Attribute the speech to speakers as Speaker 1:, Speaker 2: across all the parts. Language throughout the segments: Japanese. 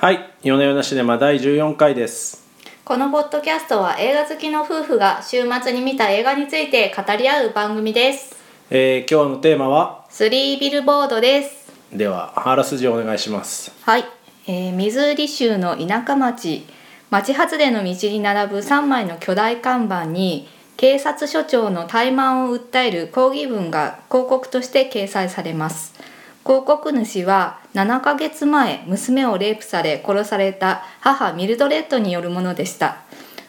Speaker 1: はい、夜な夜なシネマ第14回です。
Speaker 2: このポッドキャストは映画好きの夫婦が週末に見た映画について語り合う番組です。
Speaker 1: えー今日のテーマは？
Speaker 2: スリービルボードです。
Speaker 1: ではあらすじをお願いします。
Speaker 2: はい、えーミズーリ州の田舎町。町外れの道に並ぶ3枚の巨大看板に警察署長の怠慢を訴える抗議文が広告として掲載されます広告主は7ヶ月前娘をレイプされ殺された母ミルドレッドによるものでした。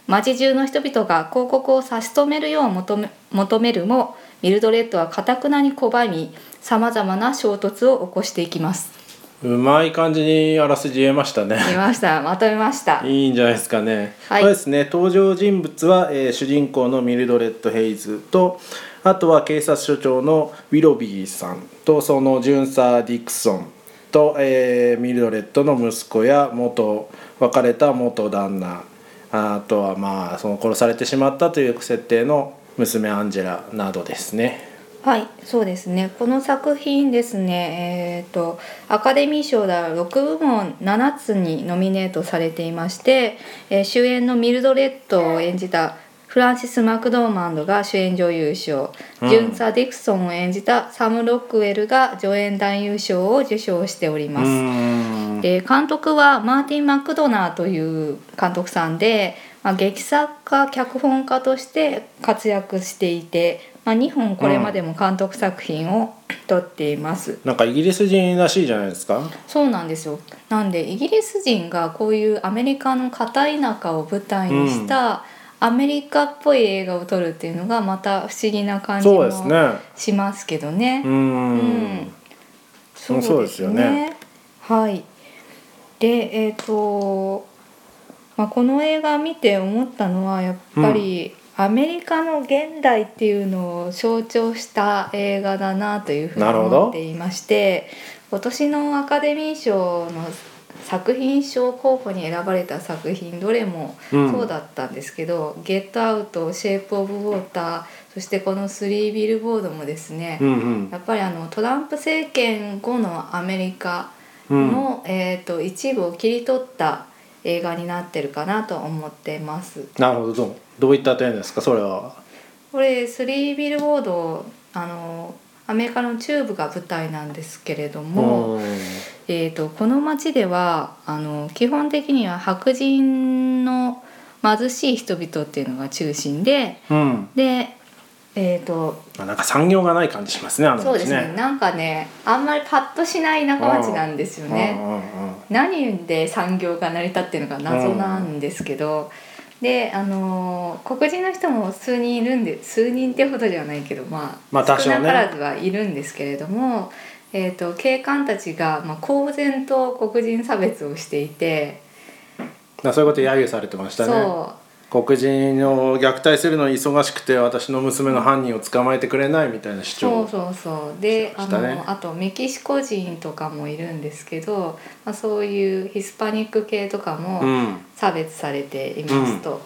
Speaker 2: 町中の人々が広告を差し止めるよう求め求めるもミルドレッドはかたくなに拒みさまざまな衝突を起こしていきます。
Speaker 1: うまい感じにあらすじ言えましたね。
Speaker 2: 見ましたまとめました
Speaker 1: いいんじゃないですかね。
Speaker 2: はい
Speaker 1: そうですね。登場人物は、えー主人公のミルドレッド・ヘイズとあとは警察署長のウィロビーさんとその巡査ディクソンと、えーミルドレッドの息子や元別れた元旦那あとはまあその殺されてしまったという設定の娘アンジェラなどですね。
Speaker 2: はいそうですね。この作品ですねえー、とアカデミー賞では6部門7つにノミネートされていまして、えー主演のミルドレッドを演じたフランシス・マクドーマンドが主演女優賞、
Speaker 1: うん。
Speaker 2: ジュンサ・ディクソンを演じたサム・ロックウェルが助演男優賞を受賞しており
Speaker 1: う
Speaker 2: ます。で監督はマーティン・マクドナーという監督さんで、まあ、劇作家脚本家として活躍していて、まあ、2本これまでも監督作品を撮っています、
Speaker 1: なんかイギリス人らしいじゃないですか。
Speaker 2: そうなんですよなんでイギリス人がこういうアメリカの片田舎を舞台にしたアメリカっぽい映画を撮るっていうのがまた不思議な感じも
Speaker 1: そうですね。
Speaker 2: しますけどね
Speaker 1: うーん。
Speaker 2: そう
Speaker 1: そうですよね
Speaker 2: はい。で、えっ、と、まあ、この映画見て思ったのはやっぱり、アメリカの現代っていうのを象徴した映画だなというふうに思っていまして今年のアカデミー賞の作品賞候補に選ばれた作品どれも
Speaker 1: うん。
Speaker 2: そうだったんですけど「ゲットアウト」「シェイプ・オブ・ウォーター」そしてこの「スリービルボード」もですね、
Speaker 1: うんうん。
Speaker 2: やっぱりあのトランプ政権後のアメリカ
Speaker 1: うん。
Speaker 2: の、えー、と一部を切り取った映画になってるかなと思ってます。
Speaker 1: なるほどどうどういった点ですか？それは。
Speaker 2: これスリービルボードあのアメリカの中部が舞台なんですけれども、
Speaker 1: うん
Speaker 2: えー、とこの町ではあの基本的には白人の貧しい人々っていうのが中心で
Speaker 1: うん。
Speaker 2: でえっ、と
Speaker 1: まあなんか産業がない感じしますねあの
Speaker 2: そうですね
Speaker 1: ね。
Speaker 2: なんかねあんまりパッとしない田舎町なんですよね。
Speaker 1: うんうんうん
Speaker 2: 何で産業が成り立ってるのか謎なんですけど、であのー黒人の人も数人いるんで数人ってほどじゃないけどまあ、
Speaker 1: まあ多少ね
Speaker 2: 少なからずはいるんですけれども、えー、と警官たちが、まあ、公然と黒人差別をしていて、
Speaker 1: まあそういうこと揶揄されてましたね。
Speaker 2: そ
Speaker 1: 黒人を虐待するのに忙しくて私の娘の犯人を捕まえてくれないみたいな主張。
Speaker 2: うそうそうそうであの、あとメキシコ人とかもいるんですけど、まあ、そういうヒスパニック系とかも
Speaker 1: うん。
Speaker 2: 差別されていますと。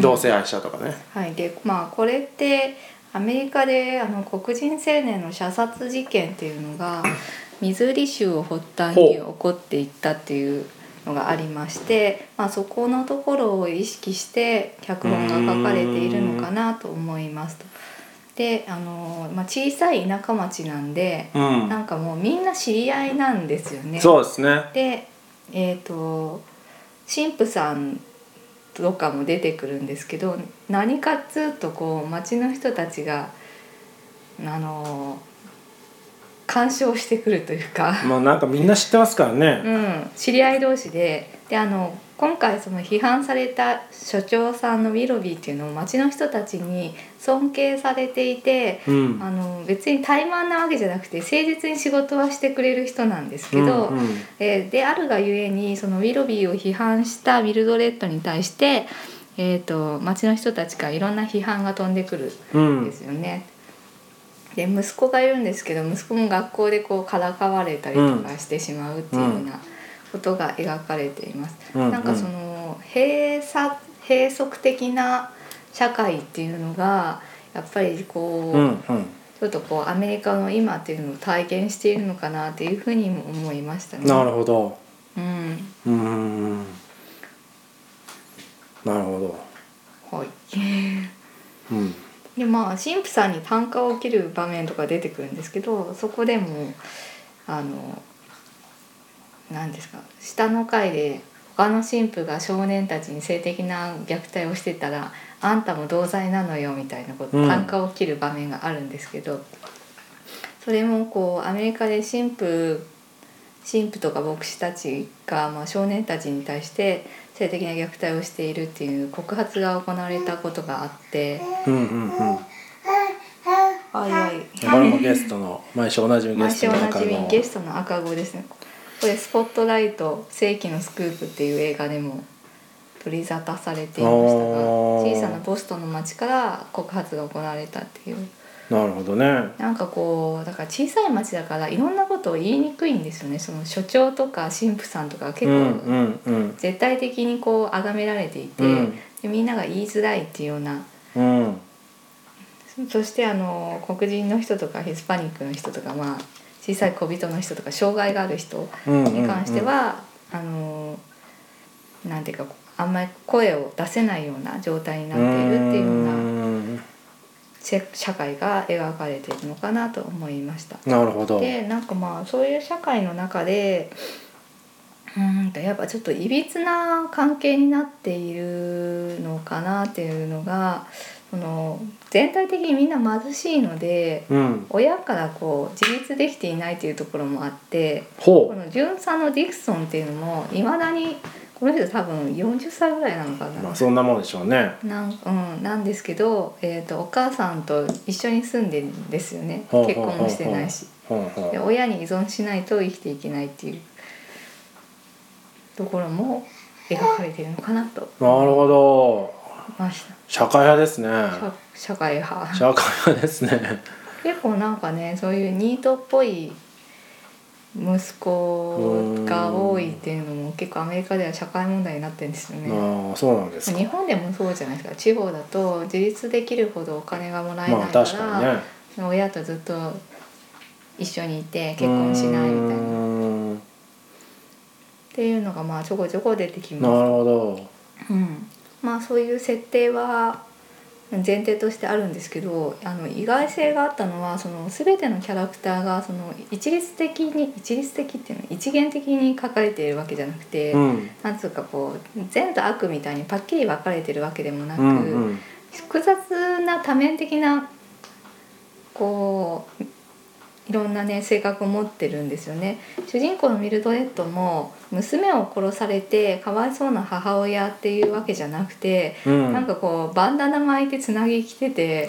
Speaker 1: 同性愛者とかね。
Speaker 2: はい、でまあこれってアメリカであの黒人青年の射殺事件っていうのがミズーリ州を発端に起こっていったっていうのがありまして、まあ、そこのところを意識して脚本が書かれているのかなと思いますと。であの、まあ、小さい田舎町なんで、
Speaker 1: うん。
Speaker 2: なんかもうみんな知り合いなんですよね。
Speaker 1: そうですね。
Speaker 2: でえっ、と神父さんとかも出てくるんですけど何かっつうとこう町の人たちがあの干渉してくるというか、
Speaker 1: もうなんかみんな知ってますからね。
Speaker 2: うん、知り合い同士でであの今回その批判された所長さんのウィロビーっていうのも町の人たちに尊敬されていて
Speaker 1: うん。
Speaker 2: あの別に怠慢なわけじゃなくて誠実に仕事はしてくれる人なんですけど、
Speaker 1: うんうん
Speaker 2: えーであるがゆえにそのウィロビーを批判したミルドレッドに対して、えー、と町の人たちからいろんな批判が飛んでくる
Speaker 1: うんん
Speaker 2: ですよね。で息子がいるんですけど息子も学校でこうからかわれたりとかしてしまうっていうようなことが描かれています。
Speaker 1: うんうん、
Speaker 2: なんかその閉鎖閉塞的な社会っていうのがやっぱりこう、
Speaker 1: うんうん、
Speaker 2: ちょっとこうアメリカの今っていうのを体験しているのかなっていうふうにも思いましたね。
Speaker 1: なるほど。
Speaker 2: うん。うん。
Speaker 1: なるほど。
Speaker 2: はい。
Speaker 1: うん。
Speaker 2: でまあ神父さんに単価を切る場面とか出てくるんですけどそこでもあの何ですか下の階で他の神父が少年たちに性的な虐待をしてたらあんたも同罪なのよみたいなこと
Speaker 1: うん。
Speaker 2: 単価を切る場面があるんですけど、それもこうアメリカで神父神父とか牧師たちが、まあ、少年たちに対して性的な虐待をしているっていう告発が行われたことがあって。
Speaker 1: うんうんうん
Speaker 2: はいはい。
Speaker 1: これもゲストの毎週おなじみゲストの中の
Speaker 2: じみゲストの赤子ですね。これ「スポットライト世紀のスクープ」っていう映画でも取り沙汰されていましたが小さなボストンの町から告発が行われたっていう
Speaker 1: なるほどね。
Speaker 2: なんかこうだから小さい町だからいろんなことを言いにくいんですよね。その所長とか神父さんとか結
Speaker 1: うん
Speaker 2: 構
Speaker 1: うんうん。
Speaker 2: 絶対的にこう崇められていて、
Speaker 1: うん。
Speaker 2: でみんなが言いづらいっていうような。
Speaker 1: うん。
Speaker 2: そしてあの黒人の人とかヒスパニックの人とか、まあ、小さい小人の人とか障害がある人
Speaker 1: うんうん
Speaker 2: に関しては、あのなんていうかあんまり声を出せないような状態になっているっていうような社会が描かれているのかなと思いました。
Speaker 1: なるほど。
Speaker 2: でなんかまあそういう社会の中でうーんとやっぱちょっといびつな関係になっているのかなっていうのがその全体的にみんな貧しいので
Speaker 1: うん。
Speaker 2: 親からこう自立できていないというところもあって
Speaker 1: ほ
Speaker 2: この巡査のディクソンっていうのもいまだにこの人多分40歳ぐらいなのかな。
Speaker 1: うまあそんなもんでしょうね。
Speaker 2: なんうん、なんですけど、えー、とお母さんと一緒に住んでるんですよね。結婚もしてないし。で親に依存しないと生きていけないっていうところも描かれているのかなと。
Speaker 1: なるほど。社会派ですね。
Speaker 2: 社社会派。
Speaker 1: 社会派ですね。
Speaker 2: 結構なんかねそういうニートっぽい息子が多いっていうのも結構アメリカでは社会問題になってるんですよね。
Speaker 1: ああそうなんですか。
Speaker 2: 日本でもそうじゃないですか。地方だと自立できるほどお金がもらえない
Speaker 1: まあ
Speaker 2: から、
Speaker 1: 確かにね。
Speaker 2: 親とずっと一緒にいて結婚しないみたいな。っていうのがまあちょこちょこ出てき
Speaker 1: な
Speaker 2: ます。
Speaker 1: るほど。
Speaker 2: うん、まあそういう設定は前提としてあるんですけどあの意外性があったのはその全てのキャラクターがその一律的に一律的っていうのは一元的に書かれているわけじゃなくて、
Speaker 1: うん。
Speaker 2: なんつうかこう善と悪みたいにパッキリ分かれてるわけでもなく、
Speaker 1: うんうん。
Speaker 2: 複雑な多面的なこういろんなね性格を持ってるんですよね。主人公のミルドレッドも娘を殺されてかわいそうな母親っていうわけじゃなくて、
Speaker 1: うん。
Speaker 2: なんかこうバンダナ巻いてつなぎ着てて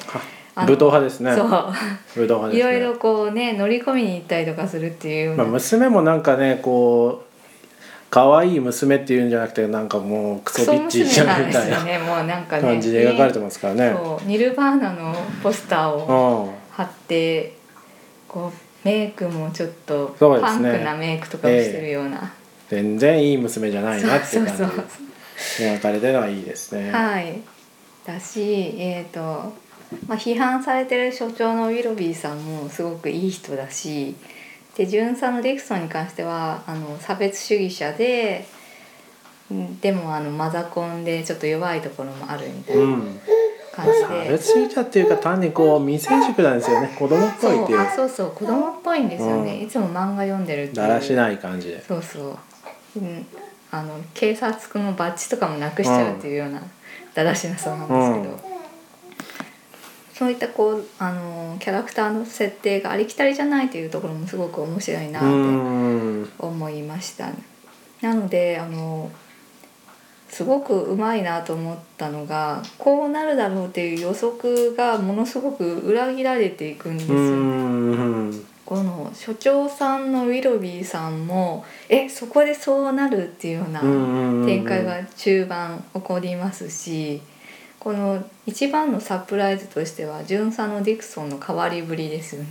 Speaker 1: 武闘派ですね。
Speaker 2: そう。
Speaker 1: 武闘派ですね。
Speaker 2: いろいろこうね乗り込みに行ったりとかするっていう。
Speaker 1: まあ、娘もなんかねこう可愛い娘っていうんじゃなくてなんかもうク
Speaker 2: クソ
Speaker 1: ソビッチじゃみたいな
Speaker 2: うなんかね。
Speaker 1: 感じで描かれてますからね。
Speaker 2: そうニルバーナのポスターを
Speaker 1: うん。
Speaker 2: 貼ってこうメイクもちょっとパンク
Speaker 1: ね
Speaker 2: なメイクとかをしてるような、
Speaker 1: 全然いい娘じゃないなっていう感じ描かれてるのはいいですね。
Speaker 2: はい。だしえっ、と、まあ、批判されてる所長のウィロビーさんもすごくいい人だしで巡査のディクソンに関してはあの差別主義者でんでもあのマザコンでちょっと弱いところもあるみたいうなん感じ
Speaker 1: 差
Speaker 2: で、
Speaker 1: 別主義者っていうか単にこう未成熟なんですよね。子供っぽいっていう。
Speaker 2: そう。あそうそう。子供っぽいんですよね、
Speaker 1: うん。
Speaker 2: いつも漫画読んでるって
Speaker 1: だらしない感じで。
Speaker 2: そうそう、うん、あの警察のバッジとかもなくしちゃうっていうようなだらしなさなんですけど、
Speaker 1: うん。
Speaker 2: そういったこうあのキャラクターの設定がありきたりじゃないというところもすごく面白いな
Speaker 1: う
Speaker 2: って
Speaker 1: ん。
Speaker 2: 思いました、なのであのすごくうまいなと思ったのがこうなるだろうっていう予測がものすごく裏切られていくんです
Speaker 1: う
Speaker 2: よ。
Speaker 1: ん
Speaker 2: この所長さんのウィロビーさんもえそこでそうなるっていうような展開が中盤起こりますしこの一番のサプライズとしては巡査のディクソンの変わりぶりですよね。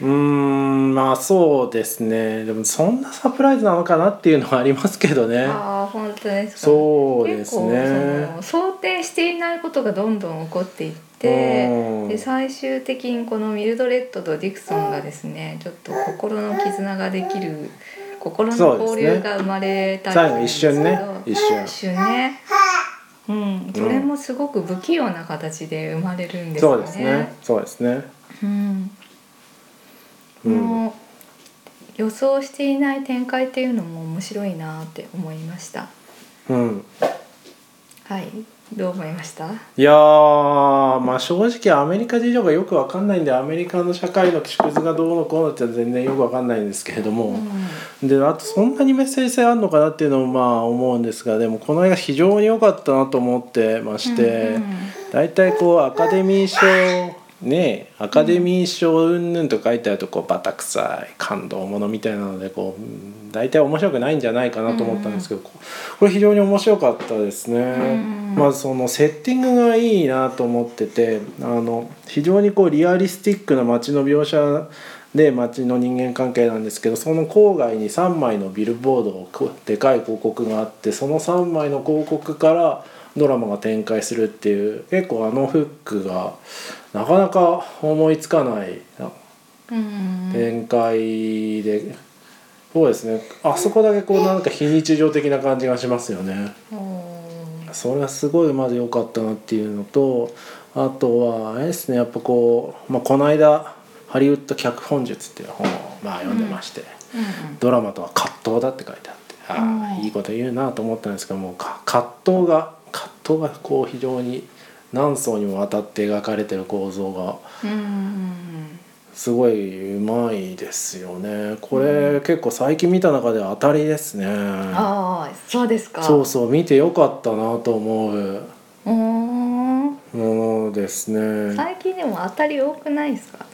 Speaker 1: うーんまあそうですねでもそんなサプライズなのかなっていうのはありますけどね
Speaker 2: ああ本当ですか。
Speaker 1: そうです
Speaker 2: 結構
Speaker 1: ね
Speaker 2: 想定していないことがどんどん起こっていって
Speaker 1: うん。
Speaker 2: で最終的にこのミルドレッドとディクソンがですねちょっと心の絆ができる心の交流が生まれたり
Speaker 1: 最後一瞬ね。
Speaker 2: するんですけど
Speaker 1: 一瞬。
Speaker 2: 一瞬ね。うん、それもすごく不器用な形で生まれるんですよね。
Speaker 1: そうですね。そうですね。
Speaker 2: うん、
Speaker 1: うん。
Speaker 2: もう予想していない展開っていうのも面白いなって思いました。
Speaker 1: うん。
Speaker 2: はい、どう思いました？
Speaker 1: いやーまあ正直アメリカ事情がよくわかんないんでアメリカの社会の縮図がどうのこうのって全然よくわかんないんですけれども、であとそんなにメッセージ性あるのかなっていうのもまあ思うんですがでもこの映画非常に良かったなと思ってまして、
Speaker 2: うん。
Speaker 1: 大体こうアカデミー賞ねアカデミー賞云々と書いてあるとこうバタ臭い感動ものみたいなのでこううん大体面白くないんじゃないかなと思ったんですけど、ここれ非常に面白かったですね。
Speaker 2: ん
Speaker 1: まずそのセッティングがいいなと思っててあの非常にこうリアリスティックな街の描写で街の人間関係なんですけどその郊外に3枚のビルボードこうでかい広告があってその3枚の広告からドラマが展開するっていう結構あのフックがなかなか思いつかない
Speaker 2: うん。
Speaker 1: 展開で、そうですね。あそこだけこうなんか非日常的な感じがしますよね。それはすごいまず良かったなっていうのとあとはあれですね。やっぱこう、まあ、この間「ハリウッド脚本術」っていう本をまあ読んでまして、
Speaker 2: うん。
Speaker 1: ドラマとは葛藤だって書いてあってあいいこと言うなと思ったんですけどもか葛藤が葛藤がこう非常に何層にもわたって描かれてる構造がすごいうまいですよねこれ、結構最近見た中では当たりですね
Speaker 2: ああそうですか。
Speaker 1: そうそう見てよかったなと思うものですね
Speaker 2: 最近でも当たり多くないですか？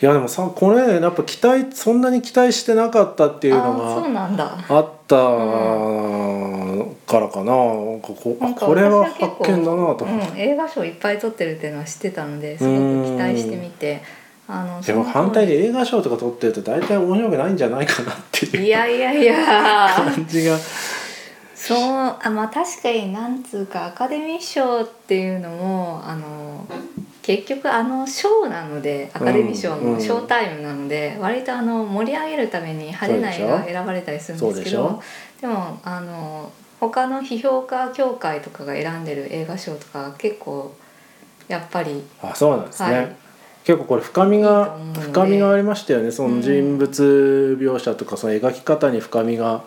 Speaker 1: いやでもさこれやっぱ期待そんなに期待してなかったっていうのが
Speaker 2: なんだ。
Speaker 1: あったからかな。なんかここれは発見だなと、
Speaker 2: うん、映画賞いっぱい取ってるっていうのは知ってたのですごく期待してみてあの
Speaker 1: でも反対で映画賞とか取ってると大体面白くないんじゃないかなっていう
Speaker 2: いやいやいや。
Speaker 1: 感じが。
Speaker 2: そうあまあ確かになんつうかアカデミー賞っていうのもあの結局あの賞なのでアカデミー賞のショータイムなので、割とあの盛り上げるために派手な映画が選ばれたりするんですけどでもあの他の批評家協会とかが選んでる映画賞とか結構やっぱり
Speaker 1: あそうなんですね、
Speaker 2: はい。
Speaker 1: 結構これ深みが深みがありましたよね。その人物描写とかその描き方に深みが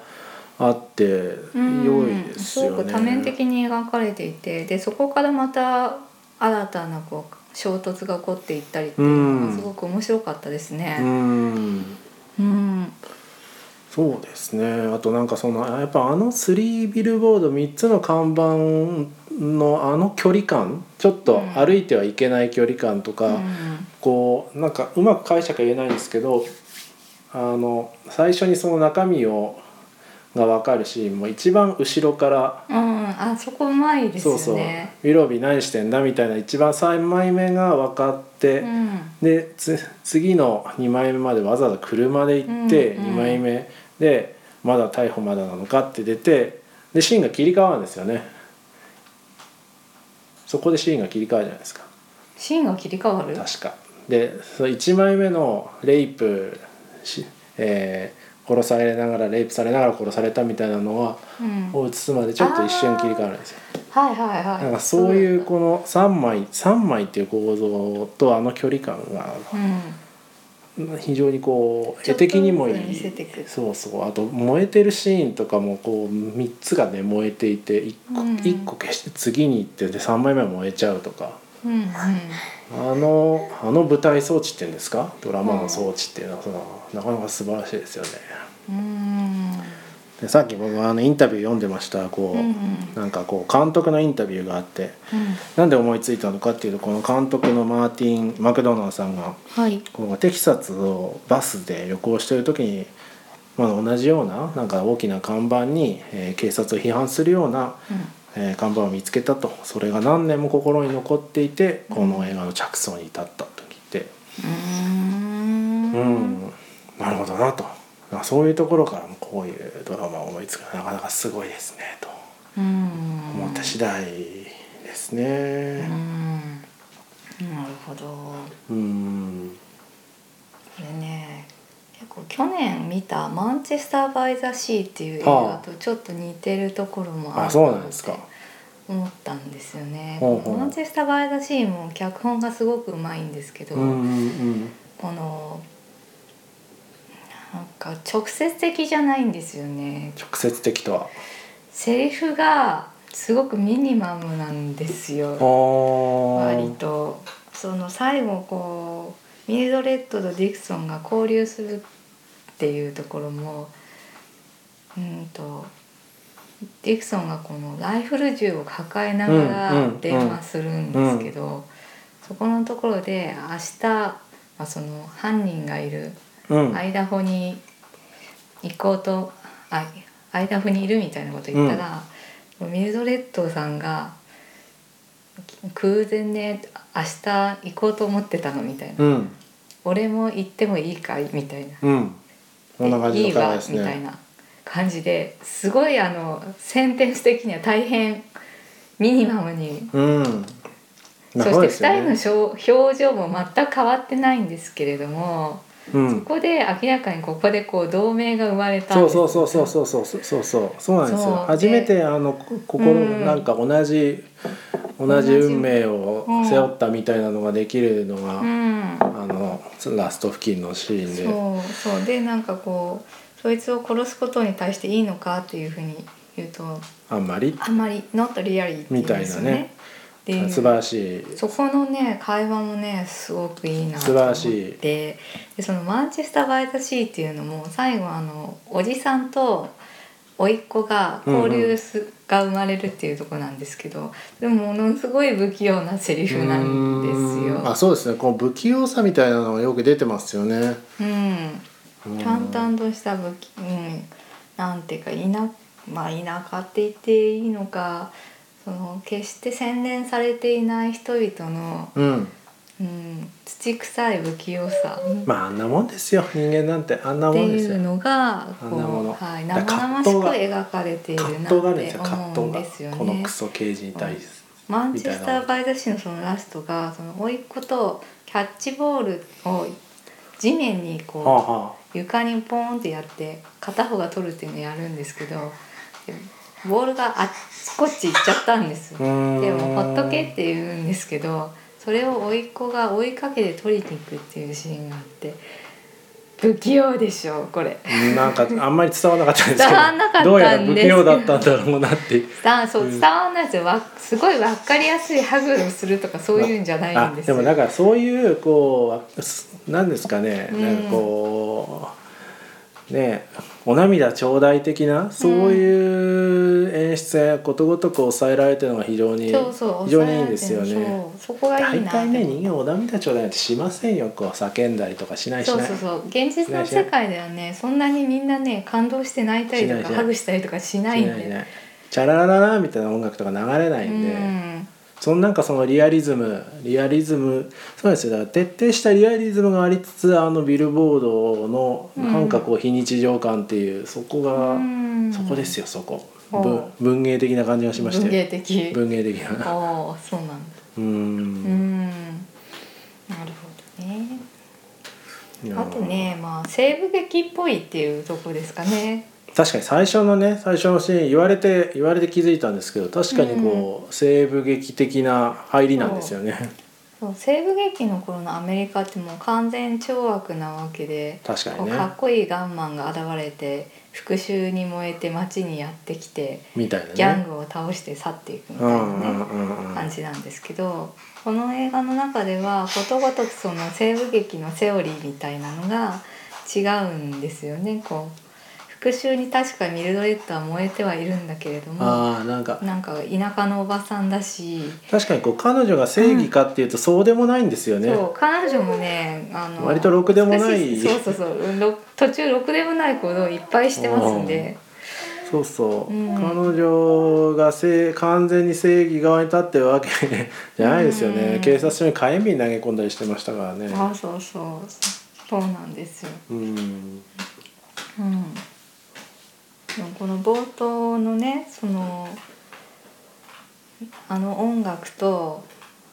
Speaker 1: あって
Speaker 2: うん。
Speaker 1: 良いですよね。
Speaker 2: すごく多面的に描かれていてでそこからまた新たなこう衝突が起こっていったりっていうのがすごく面白かったです
Speaker 1: う
Speaker 2: ね。
Speaker 1: ん。
Speaker 2: うん、
Speaker 1: そうですね。あとなんかそのやっぱあの3ビルボード3つの看板のあの距離感ちょっと
Speaker 2: うん。
Speaker 1: 歩いてはいけない距離感とか、
Speaker 2: うん。
Speaker 1: こうなんかうまく解釈は言えないんですけどあの最初にその中身をが分かるシーンも一番後ろから
Speaker 2: うん、あそこうまいですよ
Speaker 1: そうそう
Speaker 2: ね。
Speaker 1: 「ウィロビー何してんだ?」みたいな一番3枚目が分かって、
Speaker 2: うん
Speaker 1: でつ次の2枚目までわざわざ車で行って、
Speaker 2: うんうん
Speaker 1: 2枚目でまだ逮捕まだなのかって出てでシーンが切り替わるんですよねそこでシーンが切り替わるじゃないですか
Speaker 2: シーンが切り替わる？
Speaker 1: 確かでその1枚目のレイプし、えー殺されながらレイプされながら殺されたみたいなのは
Speaker 2: うん、
Speaker 1: を映すまでちょっと一瞬切り替わるんですよ。
Speaker 2: はいはいはい。
Speaker 1: なんかそういうこの3枚3枚っていう構造とあの距離感が
Speaker 2: うん、
Speaker 1: 非常にこう絵的にもいい。そうそう。あと燃えてるシーンとかもこう3つがね燃えていて 1, 個
Speaker 2: うん。
Speaker 1: 一個消して次に行ってで3枚目は燃えちゃうとか
Speaker 2: うんうん。
Speaker 1: あのあの舞台装置っていうんですか？ドラマの装置っていうのはそのなかなか素晴らしいですよね。
Speaker 2: うん
Speaker 1: でさっき僕はあのインタビュー読んでましたこう、
Speaker 2: うんうん
Speaker 1: なんかこう監督のインタビューがあって
Speaker 2: うん
Speaker 1: なんで思いついたのかっていうとこの監督のマーティン・マクドナルドさんが
Speaker 2: はい。
Speaker 1: こうテキサスをバスで旅行してる時に、まあ、同じようななんか大きな看板に、えー警察を批判するような、えー看板を見つけたとそれが何年も心に残っていてこの映画の着想に至ったと聞いて。
Speaker 2: うん。
Speaker 1: う。ん、なるほどなとあそういうところからもこういうドラマを思いつくのはなかなかすごいですねと
Speaker 2: うん。
Speaker 1: 思った次第です
Speaker 2: う
Speaker 1: ね。
Speaker 2: ん。なるほど。
Speaker 1: うん、
Speaker 2: これね去年見た「マンチェスター・バイ・ザ・シー」っていう映画とちょっと似てるところもある
Speaker 1: あそうなんですか。
Speaker 2: 思ったんですよね。マンチェスター・バイ・ザ・シーも脚本がすごくうまいんですけど、
Speaker 1: うんうん
Speaker 2: このなんか直接的じゃないんですよね。
Speaker 1: 直接的とは
Speaker 2: セリフがすごくミニマムなんですよ。
Speaker 1: 割
Speaker 2: 割とその最後こうミルドレッドとディクソンが交流するっていうところもうんとディクソンがこのライフル銃を抱えなが
Speaker 1: うん
Speaker 2: ら
Speaker 1: うん
Speaker 2: 電話するんですけど、そこのところで明日、まあ、その犯人がいる
Speaker 1: うん。
Speaker 2: アイダホに行こうとあアイダホにいるみたいなこと言ったら、ミルドレッドさんが「空前ね明日行こうと思ってたの」みたいな。
Speaker 1: うん「
Speaker 2: 俺も行ってもいいかい?」みたいな。
Speaker 1: うんこんな「感じ
Speaker 2: いいわ
Speaker 1: の会話で」すね。
Speaker 2: みたいな感じですごいあのセンテンス的には大変ミニマムに。
Speaker 1: うん。まあ
Speaker 2: そして
Speaker 1: うですよ
Speaker 2: 2人の表情も全く変わってないんですけれども。
Speaker 1: うん。
Speaker 2: ここで明らかにここでこう同盟が生まれた。ん
Speaker 1: そうそうそうそうそうそうそう。そうそうなんですよ。初めてあのこ心
Speaker 2: うん。
Speaker 1: なんか同じ同じ運命を背負ったみたいなのができるのが、
Speaker 2: うん
Speaker 1: ラスト付近のシーンで。
Speaker 2: そうそう。でなんかこうそいつを殺すことに対していいのかっていうふうに言うと
Speaker 1: あんまり？
Speaker 2: あんまり「not really」
Speaker 1: みたいなね。素晴らしい。
Speaker 2: そこのね会話もねすごくいいなと
Speaker 1: 素晴
Speaker 2: 思っ
Speaker 1: らしい。
Speaker 2: てでその「マンチェスター・バイ・ザ・シー」っていうのも最後あのおじさんと甥っ子が交流す、が生まれるっていうところなんですけどでもものすごい不器用なセリフなんですよ。
Speaker 1: あそうですね。この不器用さみたいなのがよく出てますよね。
Speaker 2: うん。
Speaker 1: うん。
Speaker 2: 淡々とした武器、うん、なんていうか田,、まあ、田舎って言っていいのかその決して洗練されていない人々の、
Speaker 1: うん
Speaker 2: うん、土臭い不器用さ。
Speaker 1: まああんなもんですよ。人間なんて。あんな
Speaker 2: って
Speaker 1: もんですよ。
Speaker 2: いうのが
Speaker 1: あ
Speaker 2: こう、はい、生々しく描かれているなって思うんですよ
Speaker 1: この
Speaker 2: ね
Speaker 1: ク。ソ刑事に対して。
Speaker 2: マンチェスター・バイ・ザ・シーのそのラストがその甥っ子とキャッチボールを地面にこう、
Speaker 1: はあは
Speaker 2: 床にポーンってやって片方が取るっていうのをやるんですけどでボールがあっちこっち行っちゃったんですでもほっとけって言うんですけどそれを甥っ子が追いかけて取りに行くっていうシーンがあって不器用でしょこれ。
Speaker 1: なんかあんまり伝わらなかったんですけど
Speaker 2: 伝わんなかったんです。けど
Speaker 1: どうやら不器用だったんだろうなって。
Speaker 2: だそう伝わんないですよ。わすごい分かりやすいハグをするとかそういうんじゃない
Speaker 1: あ
Speaker 2: んですよ。
Speaker 1: でもなんかそういうこうすなんですかね、
Speaker 2: うん
Speaker 1: なんかこうねお涙頂戴的なそういう演出がことごとく抑えられてるのが非常に
Speaker 2: そうそう
Speaker 1: 非常にいいんですよね。
Speaker 2: そう。そこがいい
Speaker 1: 大
Speaker 2: なって。
Speaker 1: 体ね人間お涙頂戴なんてしませんよ。こう叫んだりとかしないしない
Speaker 2: そうそうそう。現実の世界ではねそんなにみんなね感動して泣いたりとかハグしたりとかしないんで。
Speaker 1: チャララララみたいな音楽とか流れないんで、
Speaker 2: うん
Speaker 1: そのなんかそのリアリズムリアリズムそうですよ。だから徹底したリアリズムがありつつあのビルボードのなんかこう非日常感っていうそこが、
Speaker 2: うん。
Speaker 1: そこですよそこ。文文芸的な感じがしました
Speaker 2: 文
Speaker 1: よ
Speaker 2: 芸的。
Speaker 1: 文芸的な。
Speaker 2: ああそうなんだ。
Speaker 1: う
Speaker 2: うん。んなるほどね。あとねまあ西部劇っぽいっていうとこですかね
Speaker 1: 確かに最初のね最初のシーン言われて言われて気づいたんですけど確かにこう、西部劇的な入りなんですよね。
Speaker 2: そう。西部劇の頃のアメリカってもう完全懲悪なわけで
Speaker 1: 確かにね。
Speaker 2: かっこいいガンマンが現れて復讐に燃えて街にやってきて
Speaker 1: みたいなね。
Speaker 2: ギャングを倒して去っていくみたいな感じなんですけどこの映画の中ではことごとくその西部劇のセオリーみたいなのが違うんですよねこう復讐に確かミルドレッドは燃えてはいるんだけれども
Speaker 1: ああなんか
Speaker 2: なんか田舎のおばさんだし、
Speaker 1: 確かにこう彼女が正義かっていうとそうでもないんですよね、
Speaker 2: そう彼女もねあの
Speaker 1: 割とろくでもない
Speaker 2: そうそうそうろ途中ろくでもないことをいっぱいしてますんで。
Speaker 1: そうそう、
Speaker 2: うん
Speaker 1: 彼女が正完全に正義側に立ってるわけ じゃないですよね、
Speaker 2: うん
Speaker 1: 警察署に火炎瓶投げ込んだりしてましたからね
Speaker 2: あそうそうそうなんですよ。
Speaker 1: うん
Speaker 2: うん。この冒頭のねそのあの音楽と、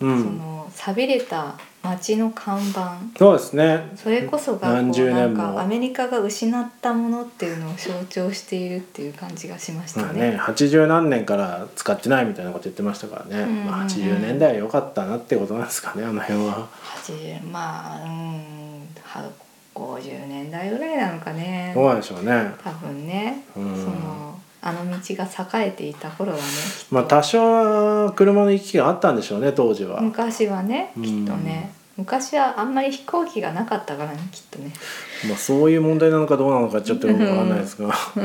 Speaker 1: うん。
Speaker 2: その寂れた街の看板。
Speaker 1: そうですね。
Speaker 2: それこそがこ
Speaker 1: 何
Speaker 2: う
Speaker 1: 十年も。
Speaker 2: なんかアメリカが失ったものっていうのを象徴しているっていう感じがしました
Speaker 1: まあ
Speaker 2: ね。
Speaker 1: ね80何年から使ってないみたいなこと言ってましたからね、
Speaker 2: うん。うんうん
Speaker 1: まあ、80年代は良かったなってことなんですかねあの辺は。
Speaker 2: 80まあうん。は50年代ぐらいなのかね。
Speaker 1: どうなんでしょうね。
Speaker 2: 多分ね、
Speaker 1: うん。
Speaker 2: そのあの道が栄えていた頃はね
Speaker 1: まあ多少は車の行き来があったんでしょうね当時は。
Speaker 2: 昔はね
Speaker 1: うん。
Speaker 2: きっとね、昔はあんまり飛行機がなかったからねきっとね。
Speaker 1: まあそういう問題なのかどうなのかちょっとよくわかんないですが。
Speaker 2: うん。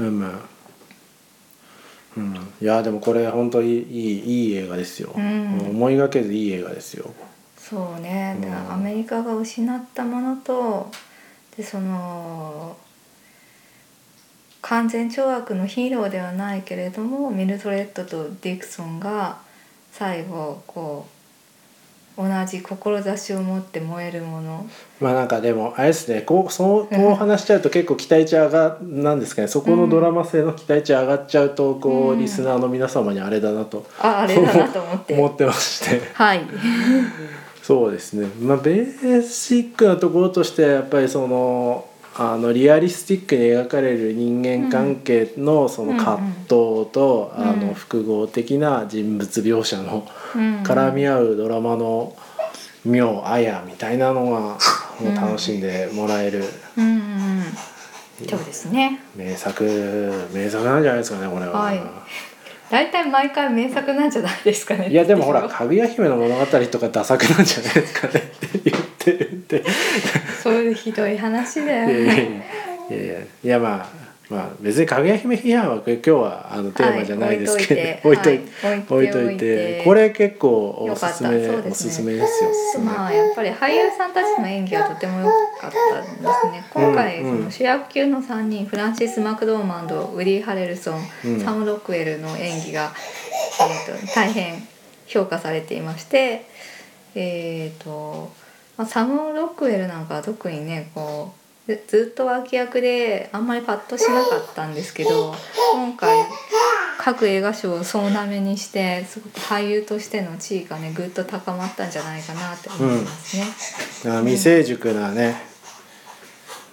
Speaker 2: うん。
Speaker 1: うん。うん、いやでもこれ本当にいいいい映画ですよ、
Speaker 2: うん。
Speaker 1: 思いがけずいい映画ですよ
Speaker 2: そうね、アメリカが失ったものとでその完全懲悪のヒーローではないけれどもミルドレッドとディクソンが最後こう同じ志を持って燃えるもの。
Speaker 1: まあなんかでもあれですね。こうそうこう話しちゃうと結構期待値上がなんですかね。そこのドラマ性の期待値上がっちゃうとこう、
Speaker 2: うん。
Speaker 1: リスナーの皆様にあれだなと
Speaker 2: ああれだなと思って。
Speaker 1: 思ってまして。
Speaker 2: はい
Speaker 1: そうですね。まあベーシックなところとしてはやっぱりそのあのリアリスティックに描かれる人間関係のその葛藤と、あの複合的な人物描写の
Speaker 2: うん。
Speaker 1: 絡み合うドラマの妙あやみたいなのはもう楽しんでもらえる。
Speaker 2: そうですね。
Speaker 1: 名作名作なんじゃないですかねこれは。
Speaker 2: はい大体毎回名作なんじゃないですかね
Speaker 1: いやでもほら「かぐや姫の物語」とかダ作なんじゃないですかねって言ってるんで。
Speaker 2: そういうひどい話だよ
Speaker 1: いやいやいや。いやいやいやまあまあ別にかぐや姫批判は今日はあのテーマじゃないですけど、
Speaker 2: はい
Speaker 1: 置いといて、
Speaker 2: はい
Speaker 1: 置いといて。これ結構おすすめ、
Speaker 2: ね
Speaker 1: おすすめですよ。おすすめ
Speaker 2: まあやっぱり俳優さんたちの演技はとても良かったですね。今回
Speaker 1: うんうん
Speaker 2: その主役級の3人フランシス・マクドーマンドウディ・ハレルソン、
Speaker 1: うん。
Speaker 2: サム・ロックウェルの演技が、えー、と大変評価されていましてえっ、と、まあ、サム・ロックウェルなんかは特にねこうずずっと脇役であんまりパッとしなかったんですけど今回各映画賞を総なめにしてすごく俳優としての地位がねぐっと高まったんじゃないかなって思いますね。
Speaker 1: あの未成熟なね、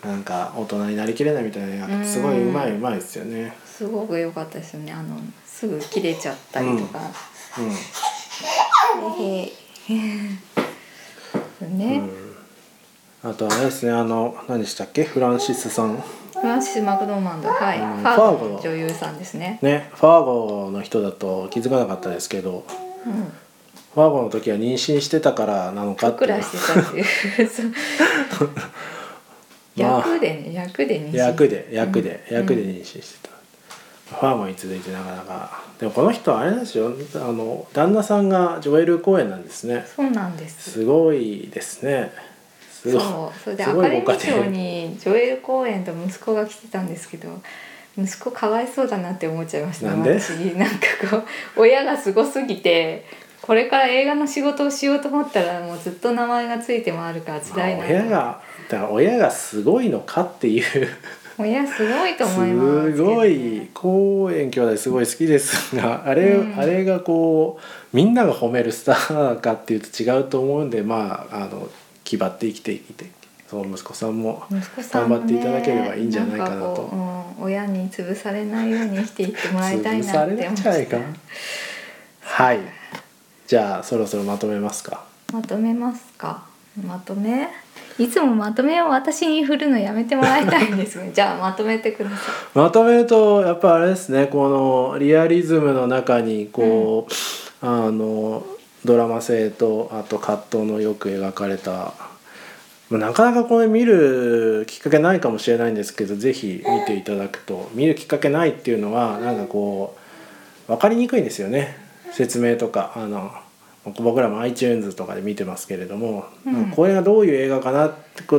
Speaker 1: なんか大人になりきれないみたいなすごいうまいうまいですよね。
Speaker 2: すごく良かったですよね。あのすぐ切れちゃったりとか。
Speaker 1: うん。
Speaker 2: へへね、
Speaker 1: あとあれですねあの何でしたっけ？フランシスさん。
Speaker 2: フランシス・マクドーマンドはい、
Speaker 1: うん
Speaker 2: ファーゴ。の女優さんですね。
Speaker 1: ねファーゴの人だと気づかなかったですけど
Speaker 2: うん、
Speaker 1: ファーゴの時は妊娠してたからなのかってい
Speaker 2: らしてたっていう。役でね役で妊娠。
Speaker 1: 役で役で、
Speaker 2: うん。
Speaker 1: 役で妊娠してた、ファーゴに続いてなかなか。でもこの人はあれなんですよ。あの旦那さんがジョエル・コーエンなんですね。
Speaker 2: そうなんです。
Speaker 1: すごいですね
Speaker 2: そうそれですアカデミー賞にジョエル公演と息子が来てたんですけど息子かわいそうだなって思っちゃいました
Speaker 1: なんで？
Speaker 2: 私。なんかこう親がすごすぎてこれから映画の仕事をしようと思ったらもうずっと名前がついて回るから辛いな
Speaker 1: 親がだから親がすごいのかっていう。
Speaker 2: 親すごいと思いますけ
Speaker 1: すごい公園兄弟すごい好きですがあれ,、
Speaker 2: うん。
Speaker 1: あれがこうみんなが褒めるスターかっていうと違うと思うんでまああの気張って生きていてその息子さんも頑張っていただければいいんじゃないかなと。
Speaker 2: んこううん親に潰されないように生きていってもらいたいなって思って。
Speaker 1: はい。じゃあそろそろまとめますか。
Speaker 2: まとめますか。まとめ？いつもまとめを私に振るのやめてもらいたいんですね。じゃあまとめてくださ
Speaker 1: まとめるとやっぱあれですね。このリアリズムの中にこう、あのドラマ性とあと葛藤のよく描かれた。まあなかなかこれ見るきっかけないかもしれないんですけどぜひ見ていただくと。見るきっかけないっていうのはなんかこう分かりにくいんですよね。説明とか。あの僕らも iTunes とかで見てますけれども、
Speaker 2: うん。
Speaker 1: これがどういう映画かな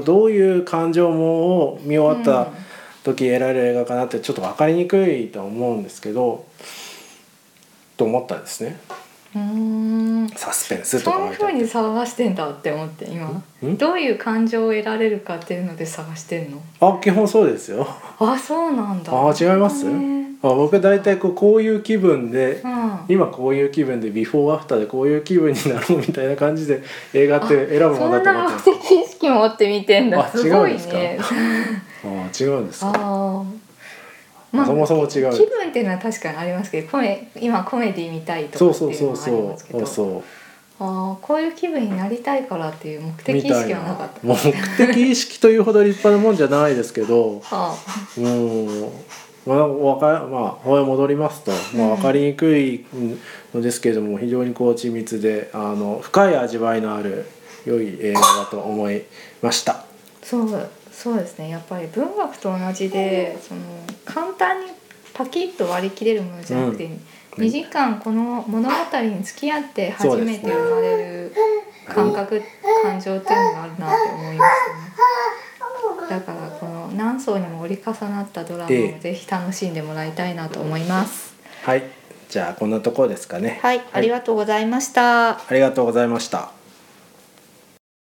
Speaker 1: どういう感情を見終わった時得られる映画かなってちょっと分かりにくいと思うんですけどと思ったんですね。
Speaker 2: いうーん。
Speaker 1: サスペンスとか
Speaker 2: そういうふうに探してんだって思って今。
Speaker 1: ん？
Speaker 2: どういう感情を得られるかっていうので探してんの？
Speaker 1: あ基本そうですよ。
Speaker 2: あそうなんだ。
Speaker 1: あ違います？
Speaker 2: ね
Speaker 1: あ僕大体こうこういう気分で
Speaker 2: うん。
Speaker 1: 今こういう気分でビフォーアフターでこういう気分になろうみたいな感じで映画って選ぶものだと思ってます。
Speaker 2: そんな目的意識持って見てんだ。
Speaker 1: あ
Speaker 2: すごい
Speaker 1: 違うん
Speaker 2: ね。
Speaker 1: ああ違うんですか？
Speaker 2: ああ
Speaker 1: そもそも違う。
Speaker 2: 気分っていうのは確かにありますけどコメ今コメディ見たいと
Speaker 1: そう
Speaker 2: かっていう
Speaker 1: そうそうそう
Speaker 2: のはありますけど。
Speaker 1: そうそう
Speaker 2: ああこういう気分になりたいからっていう目的意識はな。かった。
Speaker 1: 目的意識というほど立派なもんじゃないですけど
Speaker 2: は
Speaker 1: うん。まあわかまあこれ戻りますと、まあ、
Speaker 2: うん。
Speaker 1: 分かりにくいのですけれども非常にこう緻密であの深い味わいのある良い映画だと思いました。
Speaker 2: あそうそうですねやっぱり文学と同じでその簡単にパキッと割り切れるものじゃなくて、
Speaker 1: うん
Speaker 2: 2時間この物語に付き合って初めて生まれる感覚、感情っていうのがあるなって思いましたね。だからこの何層にも折り重なったドラマを
Speaker 1: ええ
Speaker 2: ぜひ楽しんでもらいたいなと思います。
Speaker 1: はい、じゃあこんなところですかね。
Speaker 2: はい、ありがとうございました。
Speaker 1: ありがとうございました。